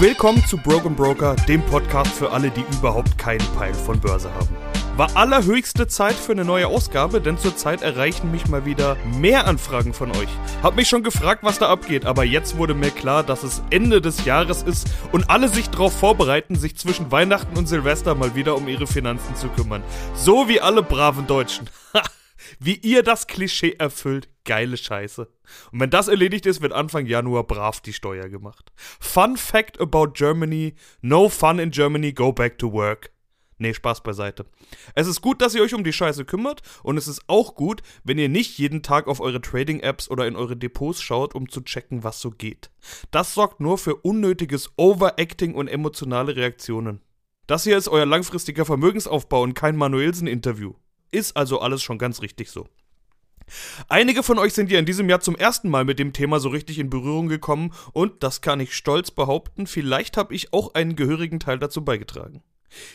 Willkommen zu Broken Broker, dem Podcast für alle, die überhaupt keinen Peil von Börse haben. War allerhöchste Zeit für eine neue Ausgabe, denn zurzeit erreichen mich mal wieder mehr Anfragen von euch. Hab mich schon gefragt, was da abgeht, aber jetzt wurde mir klar, dass es Ende des Jahres ist und alle sich darauf vorbereiten, sich zwischen Weihnachten und Silvester mal wieder um ihre Finanzen zu kümmern. So wie alle braven Deutschen. Wie ihr das Klischee erfüllt, geile Scheiße. Und wenn das erledigt ist, wird Anfang Januar brav die Steuer gemacht. Fun Fact about Germany: No fun in Germany, go back to work. Nee, Spaß beiseite. Es ist gut, dass ihr euch um die Scheiße kümmert und es ist auch gut, wenn ihr nicht jeden Tag auf eure Trading-Apps oder in eure Depots schaut, um zu checken, was so geht. Das sorgt nur für unnötiges Overacting und emotionale Reaktionen. Das hier ist euer langfristiger Vermögensaufbau und kein Manuelsen-Interview. Ist also alles schon ganz richtig so. Einige von euch sind ja in diesem Jahr zum ersten Mal mit dem Thema so richtig in Berührung gekommen und, das kann ich stolz behaupten, vielleicht habe ich auch einen gehörigen Teil dazu beigetragen.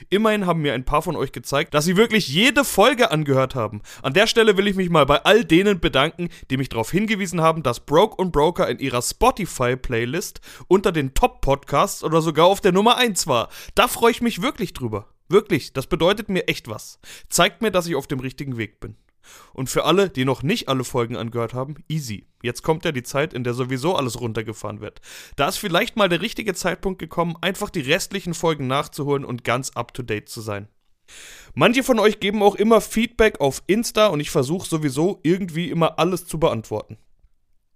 Immerhin haben mir ein paar von euch gezeigt, dass sie wirklich jede Folge angehört haben. An der Stelle will ich mich mal bei all denen bedanken, die mich darauf hingewiesen haben, dass Broke und Broker in ihrer Spotify-Playlist unter den Top-Podcasts oder sogar auf der Nummer 1 war. Da freue ich mich wirklich drüber. Wirklich, das bedeutet mir echt was. Zeigt mir, dass ich auf dem richtigen Weg bin. Und für alle, die noch nicht alle Folgen angehört haben, easy. Jetzt kommt ja die Zeit, in der sowieso alles runtergefahren wird. Da ist vielleicht mal der richtige Zeitpunkt gekommen, einfach die restlichen Folgen nachzuholen und ganz up to date zu sein. Manche von euch geben auch immer Feedback auf Insta und ich versuche sowieso irgendwie immer alles zu beantworten.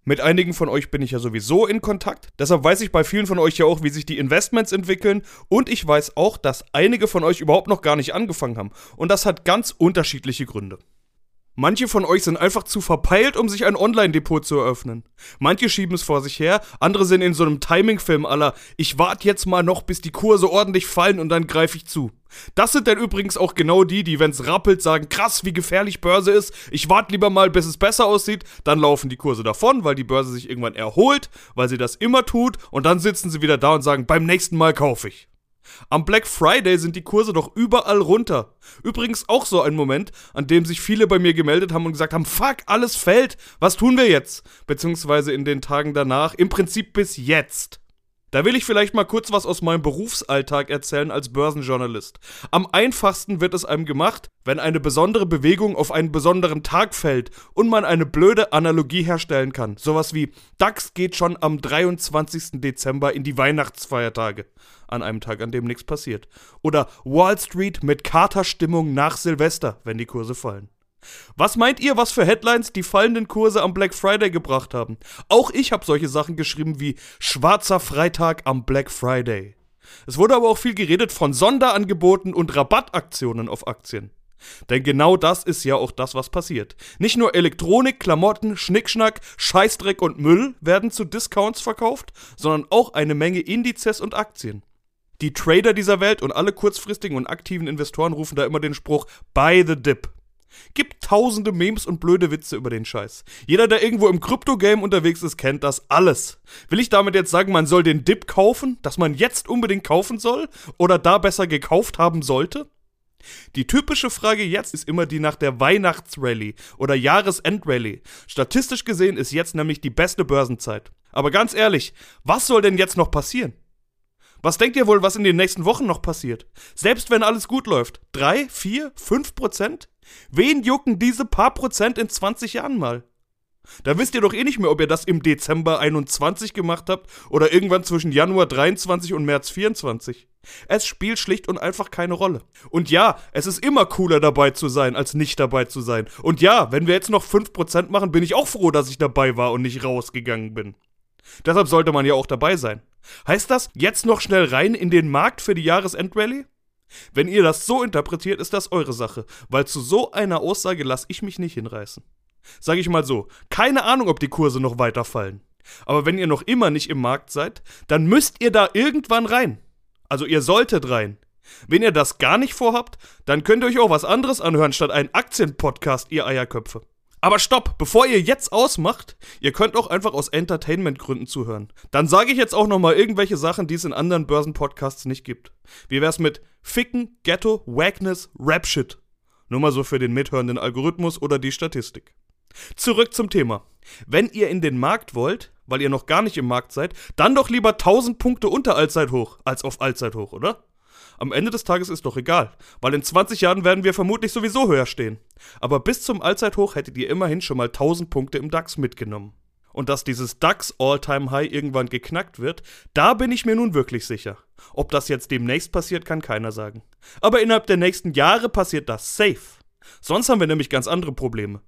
Mit einigen von euch bin ich ja sowieso in Kontakt. Deshalb weiß ich bei vielen von euch ja auch, wie sich die Investments entwickeln. Und ich weiß auch, dass einige von euch überhaupt noch gar nicht angefangen haben. Und das hat ganz unterschiedliche Gründe. Manche von euch sind einfach zu verpeilt, um sich ein Online-Depot zu eröffnen. Manche schieben es vor sich her, andere sind in so einem Timing-Film aller, ich warte jetzt mal noch, bis die Kurse ordentlich fallen und dann greife ich zu. Das sind dann übrigens auch genau die, die, wenn es rappelt, sagen, krass, wie gefährlich Börse ist, ich warte lieber mal, bis es besser aussieht, dann laufen die Kurse davon, weil die Börse sich irgendwann erholt, weil sie das immer tut, und dann sitzen sie wieder da und sagen, beim nächsten Mal kaufe ich. Am Black Friday sind die Kurse doch überall runter. Übrigens auch so ein Moment, an dem sich viele bei mir gemeldet haben und gesagt haben, fuck, alles fällt, was tun wir jetzt? Beziehungsweise in den Tagen danach, im Prinzip bis jetzt. Da will ich vielleicht mal kurz was aus meinem Berufsalltag erzählen als Börsenjournalist. Am einfachsten wird es einem gemacht, wenn eine besondere Bewegung auf einen besonderen Tag fällt und man eine blöde Analogie herstellen kann. Sowas wie DAX geht schon am 23. Dezember in die Weihnachtsfeiertage. An einem Tag, an dem nichts passiert. Oder Wall Street mit Katerstimmung nach Silvester, wenn die Kurse fallen. Was meint ihr, was für Headlines die fallenden Kurse am Black Friday gebracht haben? Auch ich habe solche Sachen geschrieben wie Schwarzer Freitag am Black Friday. Es wurde aber auch viel geredet von Sonderangeboten und Rabattaktionen auf Aktien. Denn genau das ist ja auch das, was passiert. Nicht nur Elektronik, Klamotten, Schnickschnack, Scheißdreck und Müll werden zu Discounts verkauft, sondern auch eine Menge Indizes und Aktien. Die Trader dieser Welt und alle kurzfristigen und aktiven Investoren rufen da immer den Spruch Buy the Dip. Gibt tausende Memes und blöde Witze über den Scheiß. Jeder, der irgendwo im Krypto-Game unterwegs ist, kennt das alles. Will ich damit jetzt sagen, man soll den Dip kaufen, dass man jetzt unbedingt kaufen soll oder da besser gekauft haben sollte? Die typische Frage jetzt ist immer die nach der Weihnachtsrallye oder Jahresendrallye. Statistisch gesehen ist jetzt nämlich die beste Börsenzeit. Aber ganz ehrlich, was soll denn jetzt noch passieren? Was denkt ihr wohl, was in den nächsten Wochen noch passiert? Selbst wenn alles gut läuft. Drei, vier, fünf Prozent? Wen jucken diese paar Prozent in 20 Jahren mal? Da wisst ihr doch eh nicht mehr, ob ihr das im Dezember 21 gemacht habt oder irgendwann zwischen Januar 23 und März 24. Es spielt schlicht und einfach keine Rolle. Und ja, es ist immer cooler dabei zu sein, als nicht dabei zu sein. Und ja, wenn wir jetzt noch 5% machen, bin ich auch froh, dass ich dabei war und nicht rausgegangen bin. Deshalb sollte man ja auch dabei sein. Heißt das, jetzt noch schnell rein in den Markt für die Jahresendrallye? Wenn ihr das so interpretiert, ist das eure Sache, weil zu so einer Aussage lasse ich mich nicht hinreißen. Sag ich mal so, keine Ahnung, ob die Kurse noch weiter fallen. Aber wenn ihr noch immer nicht im Markt seid, dann müsst ihr da irgendwann rein. Also ihr solltet rein. Wenn ihr das gar nicht vorhabt, dann könnt ihr euch auch was anderes anhören statt einen Aktienpodcast, ihr Eierköpfe. Aber stopp, bevor ihr jetzt ausmacht, ihr könnt auch einfach aus Entertainment-Gründen zuhören. Dann sage ich jetzt auch nochmal irgendwelche Sachen, die es in anderen Börsenpodcasts nicht gibt. Wie wär's mit Ficken, Ghetto, Wagness, Rapshit? Nur mal so für den mithörenden Algorithmus oder die Statistik. Zurück zum Thema. Wenn ihr in den Markt wollt, weil ihr noch gar nicht im Markt seid, dann doch lieber 1000 Punkte unter Allzeithoch als auf Allzeithoch, oder? Am Ende des Tages ist doch egal, weil in 20 Jahren werden wir vermutlich sowieso höher stehen. Aber bis zum Allzeithoch hättet ihr immerhin schon mal 1000 Punkte im DAX mitgenommen. Und dass dieses DAX All-Time High irgendwann geknackt wird, da bin ich mir nun wirklich sicher. Ob das jetzt demnächst passiert, kann keiner sagen. Aber innerhalb der nächsten Jahre passiert das safe. Sonst haben wir nämlich ganz andere Probleme.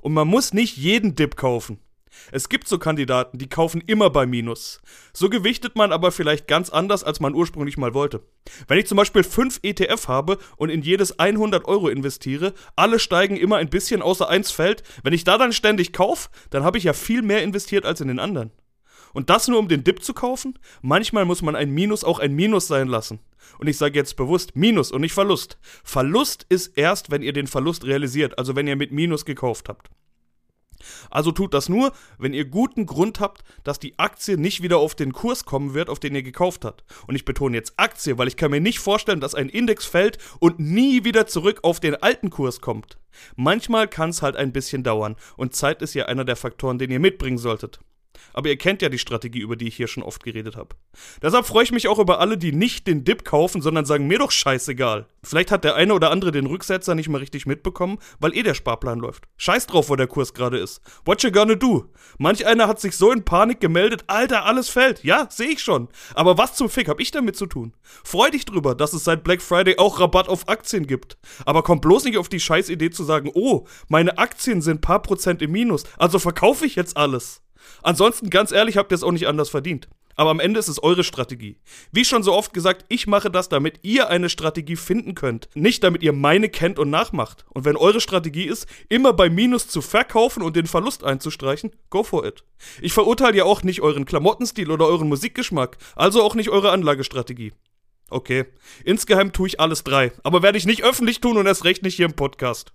Und man muss nicht jeden Dip kaufen. Es gibt so Kandidaten, die kaufen immer bei Minus. So gewichtet man aber vielleicht ganz anders, als man ursprünglich mal wollte. Wenn ich zum Beispiel 5 ETF habe und in jedes 100 Euro investiere, alle steigen immer ein bisschen außer eins fällt, wenn ich da dann ständig kaufe, dann habe ich ja viel mehr investiert als in den anderen. Und das nur um den Dip zu kaufen? Manchmal muss man ein Minus auch ein Minus sein lassen. Und ich sage jetzt bewusst Minus und nicht Verlust. Verlust ist erst, wenn ihr den Verlust realisiert, also wenn ihr mit Minus gekauft habt. Also tut das nur, wenn ihr guten Grund habt, dass die Aktie nicht wieder auf den Kurs kommen wird, auf den ihr gekauft habt. Und ich betone jetzt Aktie, weil ich kann mir nicht vorstellen, dass ein Index fällt und nie wieder zurück auf den alten Kurs kommt. Manchmal kann es halt ein bisschen dauern und Zeit ist ja einer der Faktoren, den ihr mitbringen solltet. Aber ihr kennt ja die Strategie, über die ich hier schon oft geredet habe. Deshalb freue ich mich auch über alle, die nicht den Dip kaufen, sondern sagen, mir doch scheißegal. Vielleicht hat der eine oder andere den Rücksetzer nicht mal richtig mitbekommen, weil eh der Sparplan läuft. Scheiß drauf, wo der Kurs gerade ist. What you gonna do? Manch einer hat sich so in Panik gemeldet, Alter, alles fällt. Ja, sehe ich schon. Aber was zum Fick hab ich damit zu tun? Freu dich drüber, dass es seit Black Friday auch Rabatt auf Aktien gibt. Aber komm bloß nicht auf die Scheißidee zu sagen, oh, meine Aktien sind paar Prozent im Minus, also verkaufe ich jetzt alles. Ansonsten, ganz ehrlich, habt ihr es auch nicht anders verdient. Aber am Ende ist es eure Strategie. Wie schon so oft gesagt, ich mache das, damit ihr eine Strategie finden könnt. Nicht damit ihr meine kennt und nachmacht. Und wenn eure Strategie ist, immer bei Minus zu verkaufen und den Verlust einzustreichen, go for it. Ich verurteile ja auch nicht euren Klamottenstil oder euren Musikgeschmack, also auch nicht eure Anlagestrategie. Okay, insgeheim tue ich alles drei, aber werde ich nicht öffentlich tun und erst recht nicht hier im Podcast.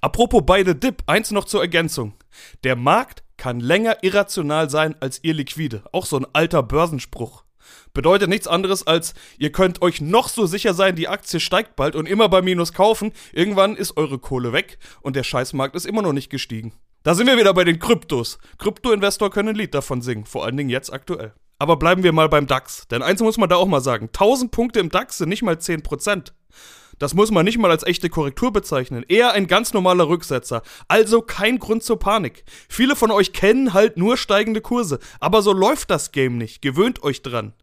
Apropos beide Dip, eins noch zur Ergänzung. Der Markt kann länger irrational sein als ihr Liquide. Auch so ein alter Börsenspruch. Bedeutet nichts anderes als, ihr könnt euch noch so sicher sein, die Aktie steigt bald und immer bei Minus kaufen. Irgendwann ist eure Kohle weg und der Scheißmarkt ist immer noch nicht gestiegen. Da sind wir wieder bei den Kryptos. Krypto-Investor können ein Lied davon singen, vor allen Dingen jetzt aktuell. Aber bleiben wir mal beim DAX. Denn eins muss man da auch mal sagen: 1000 Punkte im DAX sind nicht mal 10%. Das muss man nicht mal als echte Korrektur bezeichnen, eher ein ganz normaler Rücksetzer. Also kein Grund zur Panik. Viele von euch kennen halt nur steigende Kurse, aber so läuft das Game nicht. Gewöhnt euch dran.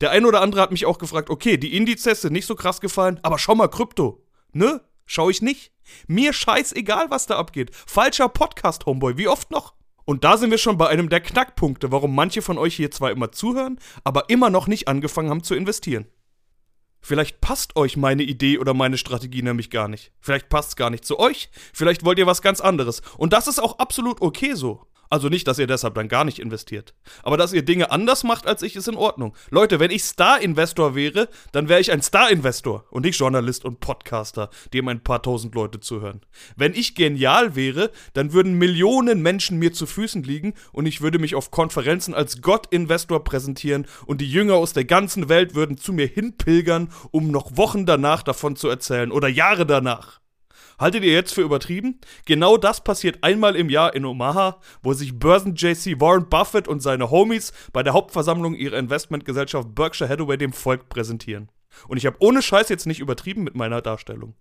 Der eine oder andere hat mich auch gefragt, okay, die Indizes sind nicht so krass gefallen, aber schau mal Krypto. Ne? Schau ich nicht. Mir scheißegal, was da abgeht. Falscher Podcast, Homeboy, wie oft noch? Und da sind wir schon bei einem der Knackpunkte, warum manche von euch hier zwar immer zuhören, aber immer noch nicht angefangen haben zu investieren. Vielleicht passt euch meine Idee oder meine Strategie nämlich gar nicht. Vielleicht passt es gar nicht zu euch. Vielleicht wollt ihr was ganz anderes. Und das ist auch absolut okay so. Also nicht, dass ihr deshalb dann gar nicht investiert. Aber dass ihr Dinge anders macht als ich, ist in Ordnung. Leute, wenn ich Star-Investor wäre, dann wäre ich ein Star-Investor und nicht Journalist und Podcaster, dem ein paar tausend Leute zuhören. Wenn ich genial wäre, dann würden Millionen Menschen mir zu Füßen liegen und ich würde mich auf Konferenzen als Gott-Investor präsentieren und die Jünger aus der ganzen Welt würden zu mir hinpilgern, um noch Wochen danach davon zu erzählen oder Jahre danach. Haltet ihr jetzt für übertrieben? Genau das passiert einmal im Jahr in Omaha, wo sich Börsen-JC Warren Buffett und seine Homies bei der Hauptversammlung ihrer Investmentgesellschaft Berkshire Hathaway dem Volk präsentieren. Und ich habe ohne Scheiß jetzt nicht übertrieben mit meiner Darstellung.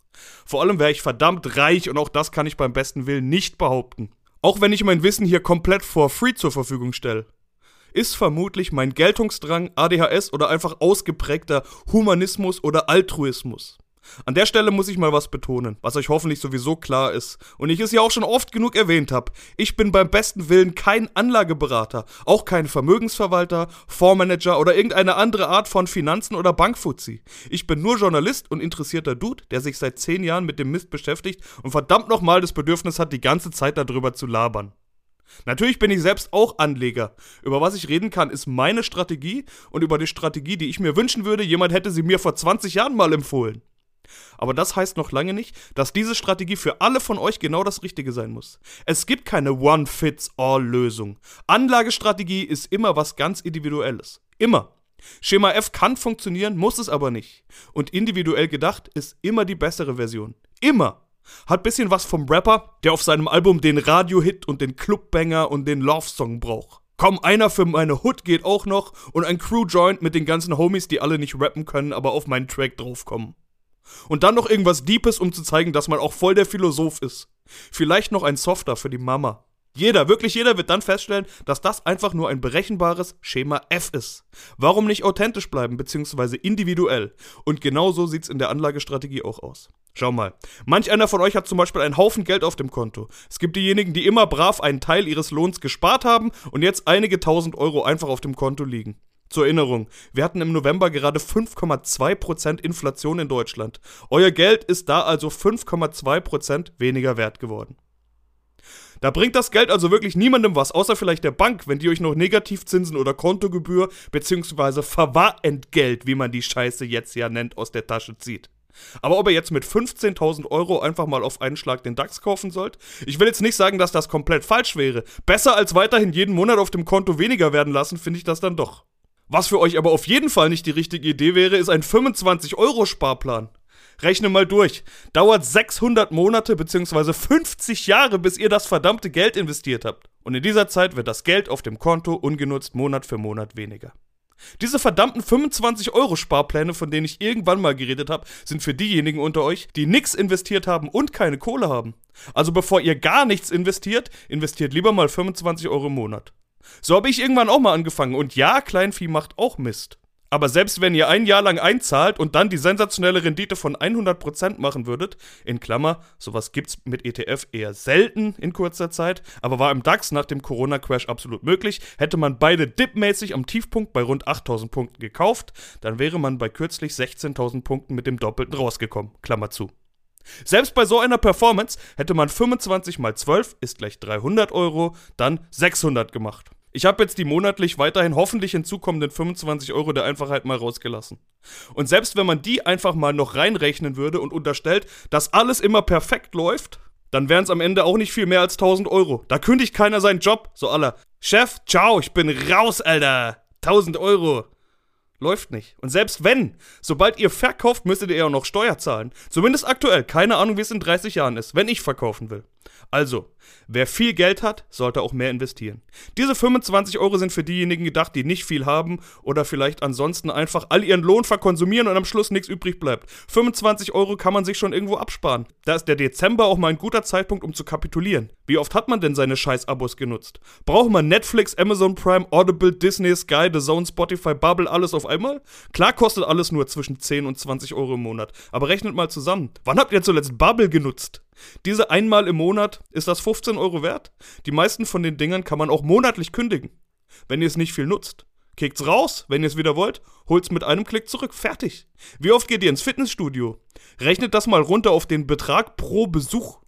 Vor allem wäre ich verdammt reich und auch das kann ich beim besten Willen nicht behaupten. Auch wenn ich mein Wissen hier komplett for free zur Verfügung stelle ist vermutlich mein Geltungsdrang, ADHS oder einfach ausgeprägter Humanismus oder Altruismus. An der Stelle muss ich mal was betonen, was euch hoffentlich sowieso klar ist und ich es ja auch schon oft genug erwähnt habe. Ich bin beim besten Willen kein Anlageberater, auch kein Vermögensverwalter, Fondsmanager oder irgendeine andere Art von Finanzen oder Bankfuzzi. Ich bin nur Journalist und interessierter Dude, der sich seit zehn Jahren mit dem Mist beschäftigt und verdammt nochmal das Bedürfnis hat, die ganze Zeit darüber zu labern. Natürlich bin ich selbst auch Anleger. Über was ich reden kann, ist meine Strategie und über die Strategie, die ich mir wünschen würde, jemand hätte sie mir vor 20 Jahren mal empfohlen. Aber das heißt noch lange nicht, dass diese Strategie für alle von euch genau das Richtige sein muss. Es gibt keine One-Fits-All-Lösung. Anlagestrategie ist immer was ganz Individuelles. Immer. Schema F kann funktionieren, muss es aber nicht. Und individuell gedacht ist immer die bessere Version. Immer. Hat bisschen was vom Rapper, der auf seinem Album den Radiohit und den Clubbanger und den Love-Song braucht. Komm, einer für meine Hood geht auch noch und ein Crew-Joint mit den ganzen Homies, die alle nicht rappen können, aber auf meinen Track draufkommen. Und dann noch irgendwas Deepes, um zu zeigen, dass man auch voll der Philosoph ist. Vielleicht noch ein Softer für die Mama. Jeder, wirklich jeder wird dann feststellen, dass das einfach nur ein berechenbares Schema F ist. Warum nicht authentisch bleiben, beziehungsweise individuell? Und genau so sieht's in der Anlagestrategie auch aus. Schau mal. Manch einer von euch hat zum Beispiel einen Haufen Geld auf dem Konto. Es gibt diejenigen, die immer brav einen Teil ihres Lohns gespart haben und jetzt einige tausend Euro einfach auf dem Konto liegen. Zur Erinnerung, wir hatten im November gerade 5,2% Inflation in Deutschland. Euer Geld ist da also 5,2% weniger wert geworden. Da bringt das Geld also wirklich niemandem was, außer vielleicht der Bank, wenn die euch noch Negativzinsen oder Kontogebühr bzw. Verwahrentgelt, wie man die Scheiße jetzt ja nennt, aus der Tasche zieht. Aber ob ihr jetzt mit 15.000 Euro einfach mal auf einen Schlag den DAX kaufen sollt? Ich will jetzt nicht sagen, dass das komplett falsch wäre. Besser als weiterhin jeden Monat auf dem Konto weniger werden lassen, finde ich das dann doch. Was für euch aber auf jeden Fall nicht die richtige Idee wäre, ist ein 25-Euro-Sparplan. Rechne mal durch. Dauert 600 Monate bzw. 50 Jahre, bis ihr das verdammte Geld investiert habt. Und in dieser Zeit wird das Geld auf dem Konto ungenutzt Monat für Monat weniger. Diese verdammten 25 Euro Sparpläne, von denen ich irgendwann mal geredet habe, sind für diejenigen unter euch, die nichts investiert haben und keine Kohle haben. Also bevor ihr gar nichts investiert, investiert lieber mal 25 Euro im Monat. So habe ich irgendwann auch mal angefangen und ja, Kleinvieh macht auch Mist. Aber selbst wenn ihr ein Jahr lang einzahlt und dann die sensationelle Rendite von 100% machen würdet, in Klammer, sowas gibt's mit ETF eher selten in kurzer Zeit, aber war im DAX nach dem Corona-Crash absolut möglich, hätte man beide dipmäßig am Tiefpunkt bei rund 8000 Punkten gekauft, dann wäre man bei kürzlich 16.000 Punkten mit dem Doppelten rausgekommen, Klammer zu. Selbst bei so einer Performance hätte man 25 mal 12 ist gleich 300 Euro, dann 600 gemacht. Ich habe jetzt die monatlich weiterhin hoffentlich hinzukommenden 25 Euro der Einfachheit mal rausgelassen. Und selbst wenn man die einfach mal noch reinrechnen würde und unterstellt, dass alles immer perfekt läuft, dann wären es am Ende auch nicht viel mehr als 1000 Euro. Da kündigt keiner seinen Job, so aller. Chef, ciao, ich bin raus, Alter. 1000 Euro. Läuft nicht. Und selbst wenn, sobald ihr verkauft, müsstet ihr ja noch Steuer zahlen. Zumindest aktuell. Keine Ahnung, wie es in 30 Jahren ist, wenn ich verkaufen will. Also, wer viel Geld hat, sollte auch mehr investieren. Diese 25 Euro sind für diejenigen gedacht, die nicht viel haben oder vielleicht ansonsten einfach all ihren Lohn verkonsumieren und am Schluss nichts übrig bleibt. 25 Euro kann man sich schon irgendwo absparen. Da ist der Dezember auch mal ein guter Zeitpunkt, um zu kapitulieren. Wie oft hat man denn seine Scheiß-Abos genutzt? Braucht man Netflix, Amazon Prime, Audible, Disney, Sky, The Zone, Spotify, Bubble, alles auf einmal? Klar kostet alles nur zwischen 10 und 20 Euro im Monat. Aber rechnet mal zusammen. Wann habt ihr zuletzt Bubble genutzt? Diese einmal im Monat, ist das 15 Euro wert? Die meisten von den Dingern kann man auch monatlich kündigen, wenn ihr es nicht viel nutzt. Kickt's raus, wenn ihr es wieder wollt, holt's mit einem Klick zurück, fertig. Wie oft geht ihr ins Fitnessstudio? Rechnet das mal runter auf den Betrag pro Besuch.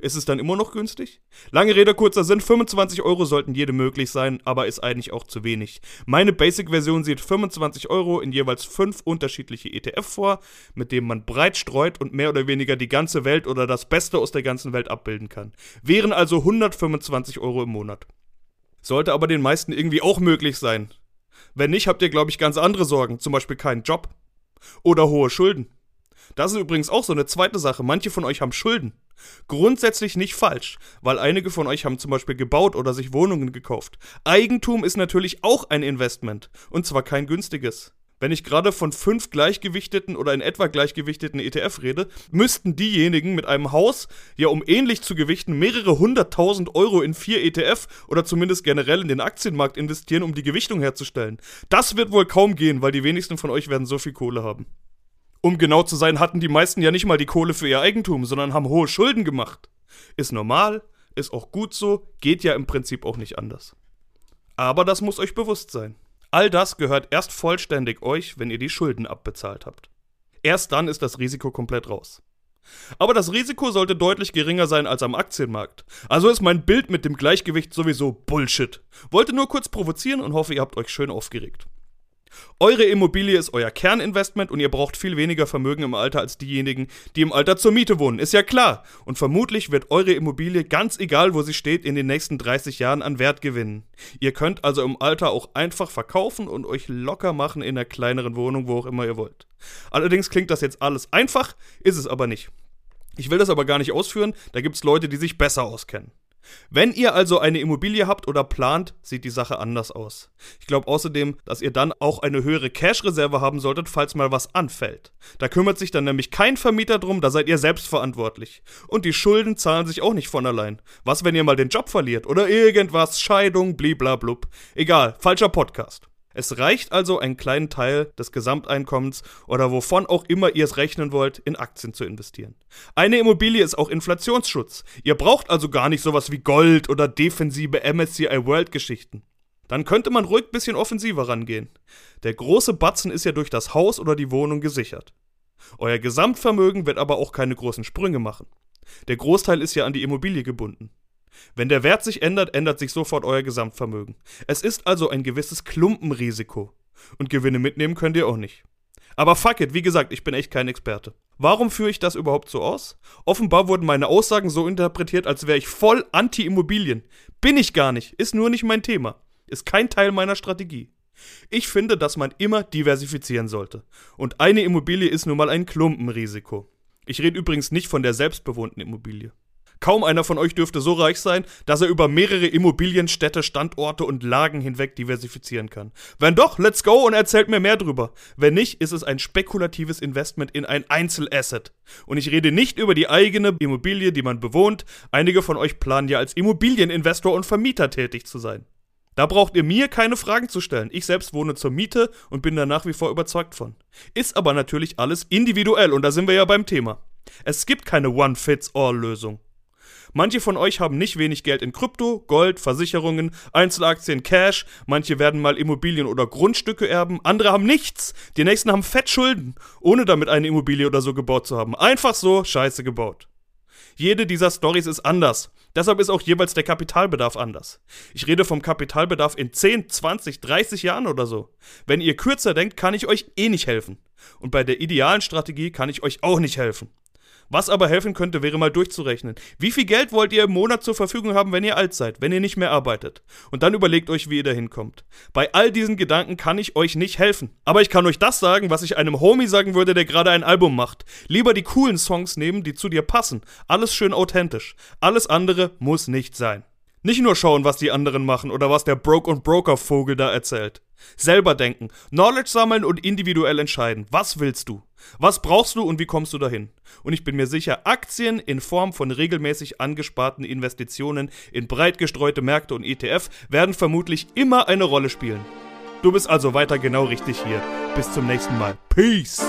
Ist es dann immer noch günstig? Lange Rede, kurzer Sinn, 25 Euro sollten jede möglich sein, aber ist eigentlich auch zu wenig. Meine Basic-Version sieht 25 Euro in jeweils fünf unterschiedliche ETF vor, mit denen man breit streut und mehr oder weniger die ganze Welt oder das Beste aus der ganzen Welt abbilden kann. Wären also 125 Euro im Monat. Sollte aber den meisten irgendwie auch möglich sein. Wenn nicht, habt ihr, glaube ich, ganz andere Sorgen, zum Beispiel keinen Job. Oder hohe Schulden. Das ist übrigens auch so eine zweite Sache. Manche von euch haben Schulden. Grundsätzlich nicht falsch, weil einige von euch haben zum Beispiel gebaut oder sich Wohnungen gekauft. Eigentum ist natürlich auch ein Investment. Und zwar kein günstiges. Wenn ich gerade von fünf gleichgewichteten oder in etwa gleichgewichteten ETF rede, müssten diejenigen mit einem Haus ja um ähnlich zu gewichten mehrere hunderttausend Euro in vier ETF oder zumindest generell in den Aktienmarkt investieren, um die Gewichtung herzustellen. Das wird wohl kaum gehen, weil die wenigsten von euch werden so viel Kohle haben. Um genau zu sein, hatten die meisten ja nicht mal die Kohle für ihr Eigentum, sondern haben hohe Schulden gemacht. Ist normal, ist auch gut so, geht ja im Prinzip auch nicht anders. Aber das muss euch bewusst sein. All das gehört erst vollständig euch, wenn ihr die Schulden abbezahlt habt. Erst dann ist das Risiko komplett raus. Aber das Risiko sollte deutlich geringer sein als am Aktienmarkt. Also ist mein Bild mit dem Gleichgewicht sowieso Bullshit. Wollte nur kurz provozieren und hoffe, ihr habt euch schön aufgeregt. Eure Immobilie ist euer Kerninvestment und ihr braucht viel weniger Vermögen im Alter als diejenigen, die im Alter zur Miete wohnen. Ist ja klar. Und vermutlich wird eure Immobilie, ganz egal wo sie steht, in den nächsten 30 Jahren an Wert gewinnen. Ihr könnt also im Alter auch einfach verkaufen und euch locker machen in einer kleineren Wohnung, wo auch immer ihr wollt. Allerdings klingt das jetzt alles einfach, ist es aber nicht. Ich will das aber gar nicht ausführen, da gibt es Leute, die sich besser auskennen. Wenn ihr also eine Immobilie habt oder plant, sieht die Sache anders aus. Ich glaube außerdem, dass ihr dann auch eine höhere Cash-Reserve haben solltet, falls mal was anfällt. Da kümmert sich dann nämlich kein Vermieter drum, da seid ihr selbst verantwortlich. Und die Schulden zahlen sich auch nicht von allein. Was, wenn ihr mal den Job verliert oder irgendwas, Scheidung, bliblablub. Egal, falscher Podcast. Es reicht also, einen kleinen Teil des Gesamteinkommens oder wovon auch immer ihr es rechnen wollt, in Aktien zu investieren. Eine Immobilie ist auch Inflationsschutz. Ihr braucht also gar nicht sowas wie Gold oder defensive MSCI World Geschichten. Dann könnte man ruhig ein bisschen offensiver rangehen. Der große Batzen ist ja durch das Haus oder die Wohnung gesichert. Euer Gesamtvermögen wird aber auch keine großen Sprünge machen. Der Großteil ist ja an die Immobilie gebunden. Wenn der Wert sich ändert, ändert sich sofort euer Gesamtvermögen. Es ist also ein gewisses Klumpenrisiko. Und Gewinne mitnehmen könnt ihr auch nicht. Aber fuck it, wie gesagt, ich bin echt kein Experte. Warum führe ich das überhaupt so aus? Offenbar wurden meine Aussagen so interpretiert, als wäre ich voll anti-Immobilien. Bin ich gar nicht, ist nur nicht mein Thema. Ist kein Teil meiner Strategie. Ich finde, dass man immer diversifizieren sollte. Und eine Immobilie ist nun mal ein Klumpenrisiko. Ich rede übrigens nicht von der selbstbewohnten Immobilie. Kaum einer von euch dürfte so reich sein, dass er über mehrere Immobilienstädte, Standorte und Lagen hinweg diversifizieren kann. Wenn doch, let's go und erzählt mir mehr drüber. Wenn nicht, ist es ein spekulatives Investment in ein Einzelasset. Und ich rede nicht über die eigene Immobilie, die man bewohnt. Einige von euch planen ja als Immobilieninvestor und Vermieter tätig zu sein. Da braucht ihr mir keine Fragen zu stellen. Ich selbst wohne zur Miete und bin da nach wie vor überzeugt von. Ist aber natürlich alles individuell und da sind wir ja beim Thema. Es gibt keine One-Fits-All-Lösung. Manche von euch haben nicht wenig Geld in Krypto, Gold, Versicherungen, Einzelaktien, Cash, manche werden mal Immobilien oder Grundstücke erben, andere haben nichts, die nächsten haben Fettschulden, ohne damit eine Immobilie oder so gebaut zu haben. Einfach so scheiße gebaut. Jede dieser Stories ist anders. Deshalb ist auch jeweils der Kapitalbedarf anders. Ich rede vom Kapitalbedarf in 10, 20, 30 Jahren oder so. Wenn ihr kürzer denkt, kann ich euch eh nicht helfen. Und bei der idealen Strategie kann ich euch auch nicht helfen. Was aber helfen könnte, wäre mal durchzurechnen. Wie viel Geld wollt ihr im Monat zur Verfügung haben, wenn ihr alt seid, wenn ihr nicht mehr arbeitet? Und dann überlegt euch, wie ihr da hinkommt. Bei all diesen Gedanken kann ich euch nicht helfen. Aber ich kann euch das sagen, was ich einem Homie sagen würde, der gerade ein Album macht. Lieber die coolen Songs nehmen, die zu dir passen. Alles schön authentisch. Alles andere muss nicht sein. Nicht nur schauen, was die anderen machen oder was der Broke und Broker Vogel da erzählt. Selber denken, Knowledge sammeln und individuell entscheiden. Was willst du? Was brauchst du und wie kommst du dahin? Und ich bin mir sicher, Aktien in Form von regelmäßig angesparten Investitionen in breit gestreute Märkte und ETF werden vermutlich immer eine Rolle spielen. Du bist also weiter genau richtig hier. Bis zum nächsten Mal. Peace!